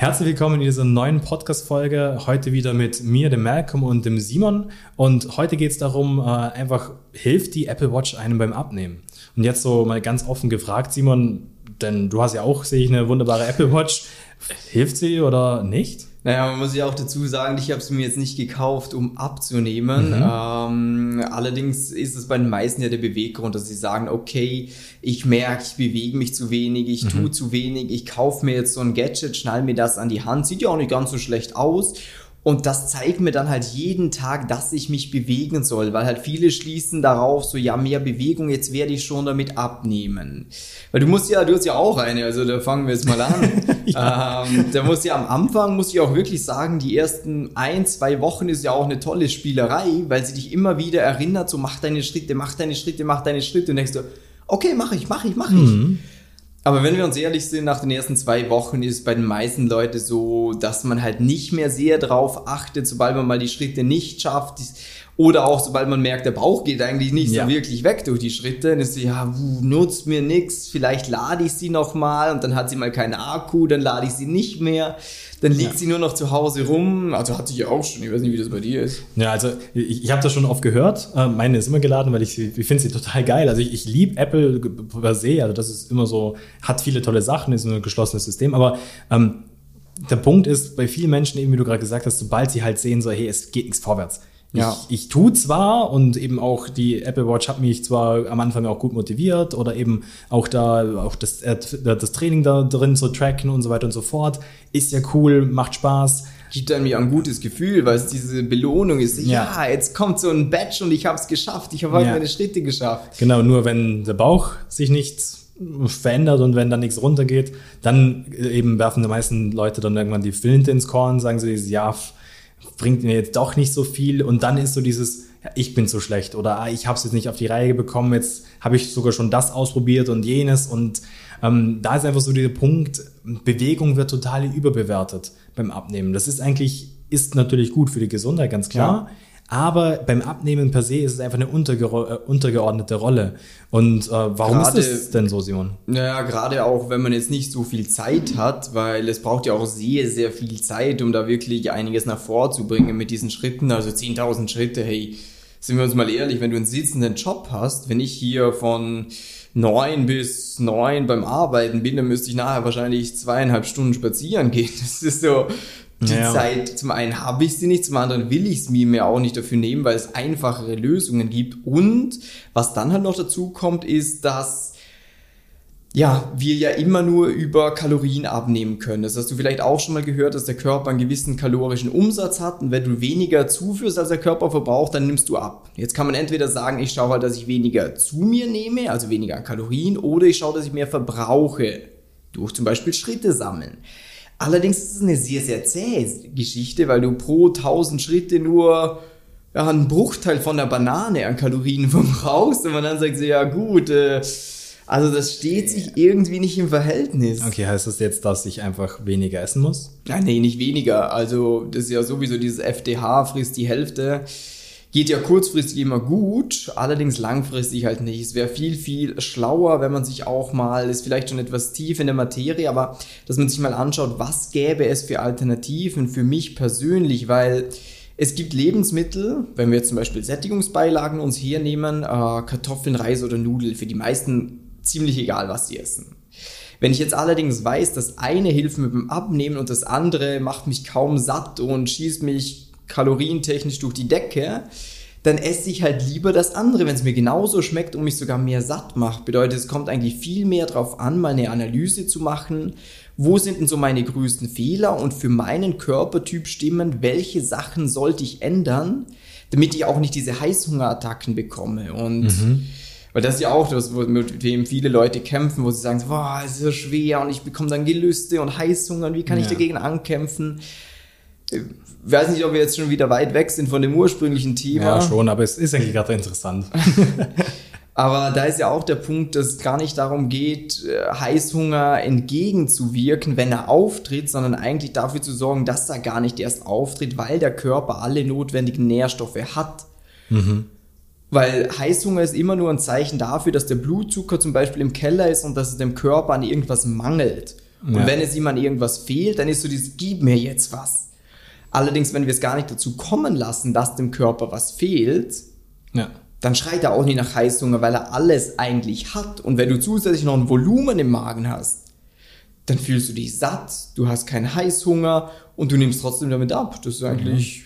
Herzlich willkommen in dieser neuen Podcast-Folge. Heute wieder mit mir, dem Malcolm und dem Simon. Und heute geht es darum, äh, einfach, hilft die Apple Watch einem beim Abnehmen? Und jetzt so mal ganz offen gefragt, Simon, denn du hast ja auch, sehe ich, eine wunderbare Apple Watch. Hilft sie oder nicht? Naja, man muss ja auch dazu sagen, ich habe es mir jetzt nicht gekauft, um abzunehmen. Mhm. Ähm, allerdings ist es bei den meisten ja der Beweggrund, dass sie sagen, okay, ich merke, ich bewege mich zu wenig, ich mhm. tue zu wenig, ich kaufe mir jetzt so ein Gadget, schnall mir das an die Hand, sieht ja auch nicht ganz so schlecht aus und das zeigt mir dann halt jeden Tag, dass ich mich bewegen soll, weil halt viele schließen darauf so, ja, mehr Bewegung, jetzt werde ich schon damit abnehmen. Weil du musst ja, du hast ja auch eine, also da fangen wir jetzt mal an. ja. ähm, da muss ja am Anfang, muss ich auch wirklich sagen, die ersten ein, zwei Wochen ist ja auch eine tolle Spielerei, weil sie dich immer wieder erinnert, so mach deine Schritte, mach deine Schritte, mach deine Schritte und denkst du, okay, mach ich, mach ich, mach ich. Mhm. Aber wenn wir uns ehrlich sind, nach den ersten zwei Wochen ist es bei den meisten Leuten so, dass man halt nicht mehr sehr drauf achtet, sobald man mal die Schritte nicht schafft. Oder auch sobald man merkt, der Bauch geht eigentlich nicht ja. so wirklich weg durch die Schritte, dann ist sie, ja, nutzt mir nix, vielleicht lade ich sie nochmal und dann hat sie mal keinen Akku, dann lade ich sie nicht mehr. Dann liegt ja. sie nur noch zu Hause rum. Also hatte ich ja auch schon. Ich weiß nicht, wie das bei dir ist. Ja, also ich, ich habe das schon oft gehört. Äh, meine ist immer geladen, weil ich, ich finde sie total geil. Also ich, ich liebe Apple per se. Also das ist immer so, hat viele tolle Sachen, ist ein geschlossenes System. Aber ähm, der Punkt ist, bei vielen Menschen, eben wie du gerade gesagt hast, sobald sie halt sehen, so, hey, es geht nichts vorwärts ja. Ich, ich tue zwar und eben auch die Apple Watch hat mich zwar am Anfang auch gut motiviert oder eben auch da auch das, äh, das Training da drin zu tracken und so weiter und so fort. Ist ja cool, macht Spaß. Gibt einem ja ein gutes Gefühl, weil es diese Belohnung ist. Ja, ja jetzt kommt so ein Badge und ich habe es geschafft. Ich habe heute ja. meine Schritte geschafft. Genau, nur wenn der Bauch sich nicht verändert und wenn da nichts runtergeht, dann eben werfen die meisten Leute dann irgendwann die Flinte ins Korn, sagen sie, ja, bringt mir jetzt doch nicht so viel und dann ist so dieses, ja, ich bin so schlecht oder ah, ich habe es jetzt nicht auf die Reihe bekommen, jetzt habe ich sogar schon das ausprobiert und jenes und ähm, da ist einfach so dieser Punkt, Bewegung wird total überbewertet beim Abnehmen. Das ist eigentlich, ist natürlich gut für die Gesundheit, ganz klar. Ja. Aber beim Abnehmen per se ist es einfach eine äh, untergeordnete Rolle. Und äh, warum grade, ist das denn so, Simon? Naja, gerade auch, wenn man jetzt nicht so viel Zeit hat, weil es braucht ja auch sehr, sehr viel Zeit, um da wirklich einiges nach vorzubringen mit diesen Schritten. Also 10.000 Schritte, hey, sind wir uns mal ehrlich, wenn du einen sitzenden Job hast, wenn ich hier von neun bis neun beim Arbeiten bin, dann müsste ich nachher wahrscheinlich zweieinhalb Stunden spazieren gehen. Das ist so, die ja. Zeit, zum einen habe ich sie nicht, zum anderen will ich es mir mehr auch nicht dafür nehmen, weil es einfachere Lösungen gibt. Und was dann halt noch dazu kommt, ist, dass ja, wir ja immer nur über Kalorien abnehmen können. Das hast du vielleicht auch schon mal gehört, dass der Körper einen gewissen kalorischen Umsatz hat und wenn du weniger zuführst, als der Körper verbraucht, dann nimmst du ab. Jetzt kann man entweder sagen, ich schaue halt, dass ich weniger zu mir nehme, also weniger Kalorien, oder ich schaue, dass ich mehr verbrauche, durch zum Beispiel Schritte sammeln. Allerdings ist es eine sehr, sehr zähe Geschichte, weil du pro 1000 Schritte nur ja, einen Bruchteil von der Banane an Kalorien verbrauchst und man dann sagt so, ja gut, äh, also das steht sich irgendwie nicht im Verhältnis. Okay, heißt das jetzt, dass ich einfach weniger essen muss? Nein, nee, nicht weniger. Also das ist ja sowieso dieses FDH, frisst die Hälfte geht ja kurzfristig immer gut, allerdings langfristig halt nicht. Es wäre viel, viel schlauer, wenn man sich auch mal, ist vielleicht schon etwas tief in der Materie, aber dass man sich mal anschaut, was gäbe es für Alternativen für mich persönlich, weil es gibt Lebensmittel, wenn wir jetzt zum Beispiel Sättigungsbeilagen uns hernehmen, äh, Kartoffeln, Reis oder Nudeln, für die meisten ziemlich egal, was sie essen. Wenn ich jetzt allerdings weiß, dass eine hilft mir beim Abnehmen und das andere macht mich kaum satt und schießt mich kalorientechnisch durch die Decke, dann esse ich halt lieber das andere, wenn es mir genauso schmeckt und mich sogar mehr satt macht. Bedeutet, es kommt eigentlich viel mehr darauf an, mal eine Analyse zu machen, wo sind denn so meine größten Fehler und für meinen Körpertyp stimmen, welche Sachen sollte ich ändern, damit ich auch nicht diese Heißhungerattacken bekomme. Und mhm. weil das ist ja auch das, mit dem viele Leute kämpfen, wo sie sagen, boah, es ist so schwer und ich bekomme dann Gelüste und Heißhunger und wie kann ja. ich dagegen ankämpfen? Ich weiß nicht, ob wir jetzt schon wieder weit weg sind von dem ursprünglichen Thema. Ja, schon, aber es ist eigentlich gerade interessant. aber da ist ja auch der Punkt, dass es gar nicht darum geht, äh, Heißhunger entgegenzuwirken, wenn er auftritt, sondern eigentlich dafür zu sorgen, dass er gar nicht erst auftritt, weil der Körper alle notwendigen Nährstoffe hat. Mhm. Weil Heißhunger ist immer nur ein Zeichen dafür, dass der Blutzucker zum Beispiel im Keller ist und dass es dem Körper an irgendwas mangelt. Und Ja. wenn es ihm an irgendwas fehlt, dann ist so dieses, gib mir jetzt was. Allerdings, wenn wir es gar nicht dazu kommen lassen, dass dem Körper was fehlt, Ja. dann schreit er auch nicht nach Heißhunger, weil er alles eigentlich hat. Und wenn du zusätzlich noch ein Volumen im Magen hast, dann fühlst du dich satt, du hast keinen Heißhunger und du nimmst trotzdem damit ab. Das ist eigentlich.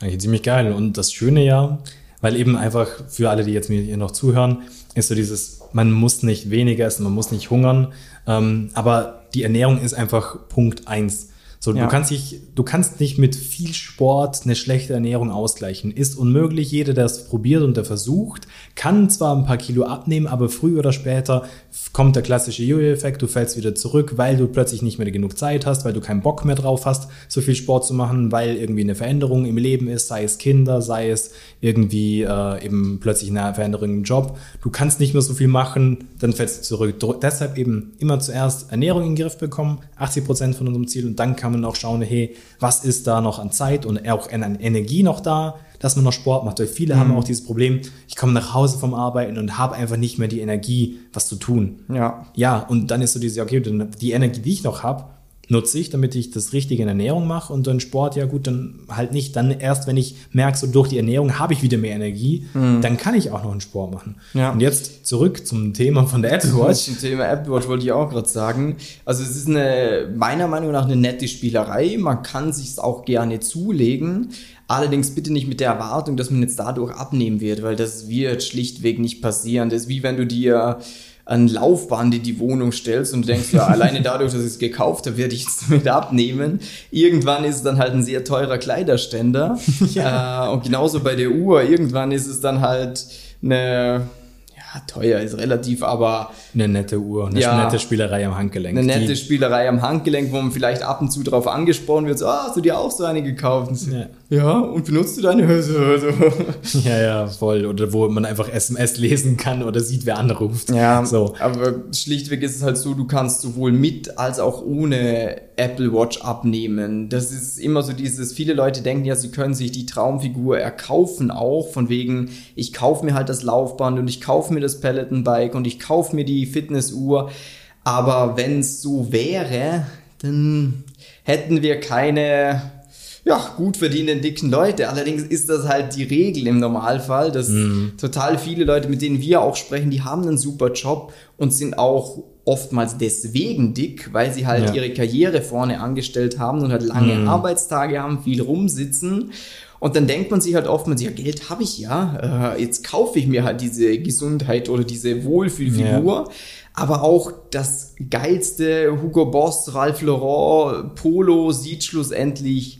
Eigentlich ziemlich geil. Und das Schöne ja, weil eben einfach für alle, die jetzt mir hier noch zuhören, ist so dieses, man muss nicht weniger essen, man muss nicht hungern, ähm, aber die Ernährung ist einfach Punkt eins. So, Ja. du kannst dich, du kannst nicht mit viel Sport eine schlechte Ernährung ausgleichen. Ist unmöglich. Jeder, der es probiert und der versucht, kann zwar ein paar Kilo abnehmen, aber früher oder später kommt der klassische Jojo-Effekt. Du fällst wieder zurück, weil du plötzlich nicht mehr genug Zeit hast, weil du keinen Bock mehr drauf hast, so viel Sport zu machen, weil irgendwie eine Veränderung im Leben ist, sei es Kinder, sei es irgendwie äh, eben plötzlich eine Veränderung im Job. Du kannst nicht mehr so viel machen, dann fällst du zurück. Dr- Deshalb eben immer zuerst Ernährung in den Griff bekommen, 80 Prozent von unserem Ziel und dann kann man auch schauen, hey, was ist da noch an Zeit und auch an Energie noch da, dass man noch Sport macht. Weil viele haben auch dieses Problem, ich komme nach Hause vom Arbeiten und habe einfach nicht mehr die Energie, was zu tun. Ja. Ja, und dann ist so diese, okay, die Energie, die ich noch habe, nutze ich, damit ich das Richtige in Ernährung mache und dann Sport, ja gut, dann halt nicht. Dann erst, wenn ich merke, so durch die Ernährung habe ich wieder mehr Energie, dann kann ich auch noch einen Sport machen. Ja. Und jetzt zurück zum Thema von der Apple Watch. Zum Thema Apple Watch wollte ich auch gerade sagen. Also es ist eine, meiner Meinung nach eine nette Spielerei. Man kann sich auch gerne zulegen. Allerdings bitte nicht mit der Erwartung, dass man jetzt dadurch abnehmen wird, weil das wird schlichtweg nicht passieren. Das ist wie wenn du dir ein Laufband in die Wohnung stellst und du denkst, ja, alleine dadurch, dass ich es gekauft habe, werde ich jetzt damit abnehmen. Irgendwann ist es dann halt ein sehr teurer Kleiderständer. äh, und genauso bei der Uhr. Irgendwann ist es dann halt eine, ja, teuer ist relativ, aber Eine nette Uhr, eine Ja. nette Spielerei am Handgelenk. eine nette Spielerei am Handgelenk, wo man vielleicht ab und zu drauf angesprochen wird, so, ah, hast du dir auch so eine gekauft? Und Ja. ja, und benutzt du deine Hose? So. Ja, ja, voll. Oder wo man einfach SMS lesen kann oder sieht, wer anruft. Ja, So. aber schlichtweg ist es halt so, du kannst sowohl mit als auch ohne Apple Watch abnehmen. Das ist immer so dieses, viele Leute denken ja, sie können sich die Traumfigur erkaufen auch, von wegen, ich kaufe mir halt das Laufband und ich kaufe mir das Peloton Bike und ich kaufe mir die Fitnessuhr. Aber wenn es so wäre, dann hätten wir keine ja, gut verdienenden dicken Leute. Allerdings ist das halt die Regel im Normalfall, dass total viele Leute, mit denen wir auch sprechen, die haben einen super Job und sind auch oftmals deswegen dick, weil sie halt Ja. ihre Karriere vorne angestellt haben und halt lange Arbeitstage haben, viel rumsitzen. Und dann denkt man sich halt oftmals, ja, Geld habe ich ja, äh, jetzt kaufe ich mir halt diese Gesundheit oder diese Wohlfühlfigur. Aber auch das geilste Hugo Boss, Ralph Lauren, Polo sieht schlussendlich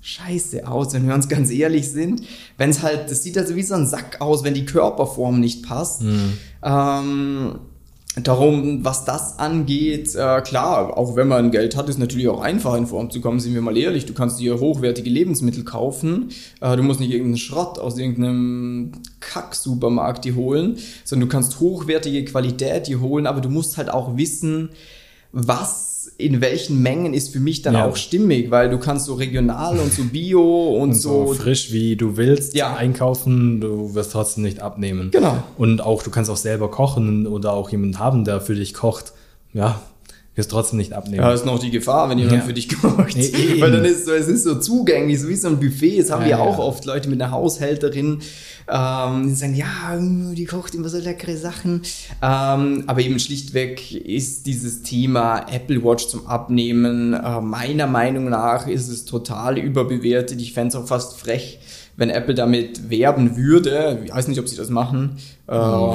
scheiße aus, wenn wir uns ganz ehrlich sind. Wenn es halt, das sieht also wie so ein Sack aus, wenn die Körperform nicht passt. Ähm, darum, was das angeht, äh, klar, auch wenn man Geld hat, ist natürlich auch einfach in Form zu kommen, sind wir mal ehrlich. Du kannst dir hochwertige Lebensmittel kaufen. Äh, du musst nicht irgendeinen Schrott aus irgendeinem Kack-Supermarkt die holen, sondern du kannst hochwertige Qualität die holen, aber du musst halt auch wissen, was in welchen Mengen ist für mich dann Ja. auch stimmig, weil du kannst so regional und so bio und, und so, so, frisch wie du willst Ja. einkaufen, du wirst trotzdem nicht abnehmen. Genau. Und auch du kannst auch selber kochen oder auch jemanden haben, der für dich kocht. Ja, wirst trotzdem nicht abnehmen. Ja, ist noch die Gefahr, wenn jemand Ja. für dich kocht. Nee. Weil dann ist so, es ist so zugänglich, so wie so ein Buffet. Das haben Ja, wir ja. auch oft Leute mit einer Haushälterin, ähm, die sagen, ja, die kocht immer so leckere Sachen. Ähm, aber eben schlichtweg ist dieses Thema Apple Watch zum Abnehmen, äh, meiner Meinung nach ist es total überbewertet. Ich fände es auch fast frech, wenn Apple damit werben würde. Ich weiß nicht, ob sie das machen. Äh,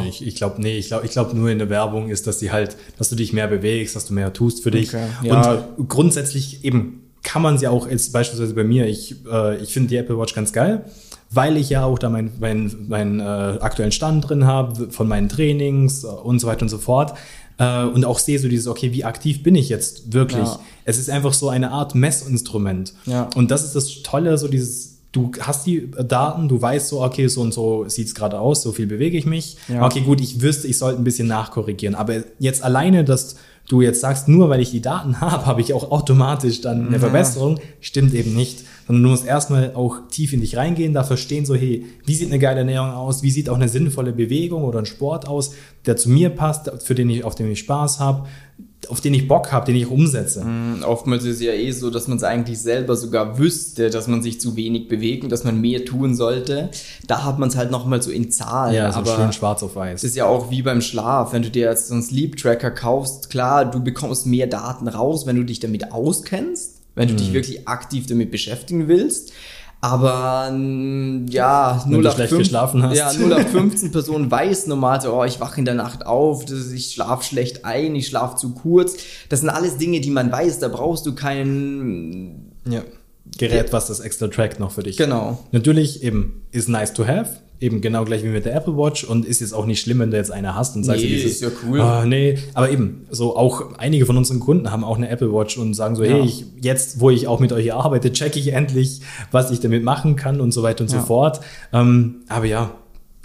Ich, ich glaube, nee, ich glaube ich glaub nur in der Werbung ist, dass sie halt, dass du dich mehr bewegst, dass du mehr tust für dich. Okay, ja. Und grundsätzlich eben kann man sie auch jetzt beispielsweise bei mir, ich, äh, ich finde die Apple Watch ganz geil, weil ich ja auch da meinen mein, mein, äh, aktuellen Stand drin habe von meinen Trainings äh, und so weiter und so fort. Äh, und auch sehe so dieses, okay, wie aktiv bin ich jetzt wirklich? Ja. Es ist einfach so eine Art Messinstrument. Ja. Und das ist das Tolle, so dieses, du hast die Daten, du weißt so, okay, so und so sieht's gerade aus, so viel bewege ich mich. Ja. Okay, gut, ich wüsste, ich sollte ein bisschen nachkorrigieren. Aber jetzt alleine, dass du jetzt sagst, nur weil ich die Daten habe, habe ich auch automatisch dann eine Ja. Verbesserung, stimmt eben nicht. Sondern du musst erstmal auch tief in dich reingehen, da verstehen so, hey, wie sieht eine geile Ernährung aus, wie sieht auch eine sinnvolle Bewegung oder ein Sport aus, der zu mir passt, für den ich, auf den ich Spaß habe, auf den ich Bock habe, den ich umsetze. Mm, Oftmals ist es ja eh so, dass man es eigentlich selber sogar wüsste, dass man sich zu wenig bewegt und dass man mehr tun sollte. Da hat man es halt nochmal so in Zahlen. Ja, so aber schön schwarz auf weiß. Das ist ja auch wie beim Schlaf. Wenn du dir jetzt so einen Sleep Tracker kaufst, klar, du bekommst mehr Daten raus, wenn du dich damit auskennst, wenn du Mhm. dich wirklich aktiv damit beschäftigen willst. Aber ja, Wenn du 0 schlecht geschlafen hast. Ja, 0 auf 15 Person weiß normal so, oh, ich wache in der Nacht auf, das ich schlafe schlecht ein, ich schlafe zu kurz. Das sind alles Dinge, die man weiß, da brauchst du keinen ja. Gerät, was das extra trackt noch für dich. Genau. Natürlich eben ist nice to have, eben genau gleich wie mit der Apple Watch und ist jetzt auch nicht schlimm, wenn du jetzt eine hast und sagst, Nee, dieses, ist ja cool. Ah, nee, aber eben, so auch einige von unseren Kunden haben auch eine Apple Watch und sagen so, Ja. hey, ich, jetzt, wo ich auch mit euch arbeite, checke ich endlich, was ich damit machen kann und so weiter und Ja. so fort. Ähm, aber ja,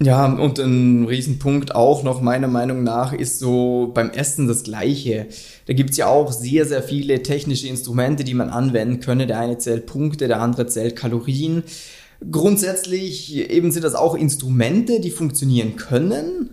Ja, und ein Riesenpunkt auch noch meiner Meinung nach ist so beim Essen das Gleiche. Da gibt's ja auch sehr, sehr viele technische Instrumente, die man anwenden könne. Der eine zählt Punkte, der andere zählt Kalorien. Grundsätzlich eben sind das auch Instrumente, die funktionieren können.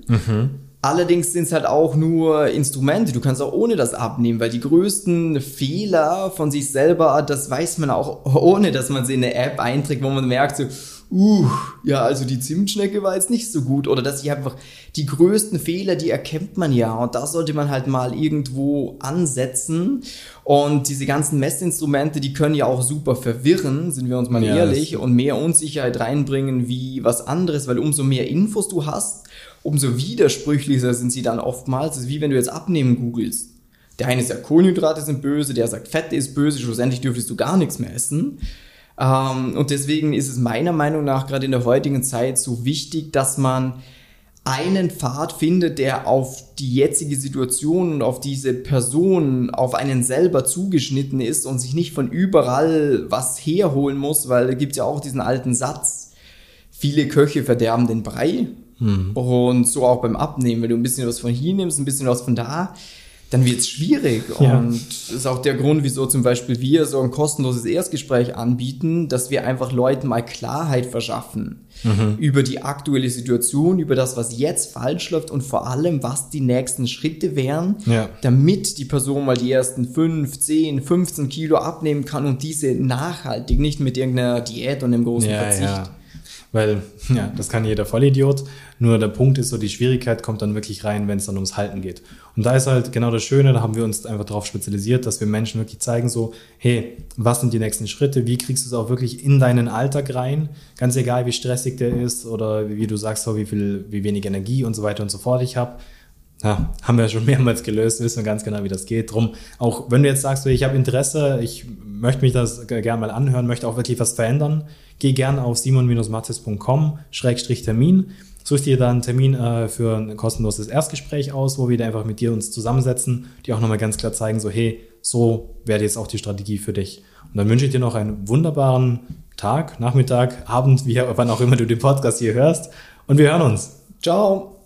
Allerdings sind es halt auch nur Instrumente. Du kannst auch ohne das abnehmen, weil die größten Fehler von sich selber, das weiß man auch ohne, dass man sie in eine App einträgt, wo man merkt so, uh, ja, also die Zimtschnecke war jetzt nicht so gut. Oder dass ich einfach die größten Fehler, die erkennt man ja. Und da sollte man halt mal irgendwo ansetzen. Und diese ganzen Messinstrumente, die können ja auch super verwirren, sind wir uns mal Ja, ehrlich, und mehr Unsicherheit reinbringen wie was anderes, weil umso mehr Infos du hast, umso widersprüchlicher sind sie dann oftmals. Das ist wie wenn du jetzt Abnehmen googelst. Der eine sagt, Kohlenhydrate sind böse, der sagt, Fette ist böse, schlussendlich dürftest du gar nichts mehr essen. Ähm, und deswegen ist es meiner Meinung nach gerade in der heutigen Zeit so wichtig, dass man einen Pfad findet, der auf die jetzige Situation und auf diese Person, auf einen selber zugeschnitten ist und sich nicht von überall was herholen muss, weil da gibt ja auch diesen alten Satz, viele Köche verderben den Brei. Und so auch beim Abnehmen, wenn du ein bisschen was von hier nimmst, ein bisschen was von da, dann wird es schwierig. Ja. Und das ist auch der Grund, wieso zum Beispiel wir so ein kostenloses Erstgespräch anbieten, dass wir einfach Leuten mal Klarheit verschaffen über die aktuelle Situation, über das, was jetzt falsch läuft und vor allem, was die nächsten Schritte wären, Ja. damit die Person mal die ersten 5, 10, 15 Kilo abnehmen kann und diese nachhaltig, nicht mit irgendeiner Diät und einem großen Ja, Verzicht. Weil, ja, das kann jeder Vollidiot. Nur der Punkt ist so, die Schwierigkeit kommt dann wirklich rein, wenn es dann ums Halten geht. Und da ist halt genau das Schöne, da haben wir uns einfach darauf spezialisiert, dass wir Menschen wirklich zeigen so, hey, was sind die nächsten Schritte? Wie kriegst du es auch wirklich in deinen Alltag rein? Ganz egal, wie stressig der ist oder wie du sagst, so wie viel, wie wenig Energie und so weiter und so fort ich habe. Ja, haben wir schon mehrmals gelöst, wissen wir ganz genau, wie das geht. Drum, auch wenn du jetzt sagst, ich habe Interesse, ich möchte mich das gerne mal anhören, möchte auch wirklich was verändern, geh gern auf simon-mattes.com-termin, such dir dann einen Termin äh, für ein kostenloses Erstgespräch aus, wo wir einfach mit dir uns zusammensetzen, die auch nochmal ganz klar zeigen, so hey, so wäre jetzt auch die Strategie für dich. Und dann wünsche ich dir noch einen wunderbaren Tag, Nachmittag, Abend, wie wann auch immer du den Podcast hier hörst. Und wir hören uns. Ciao!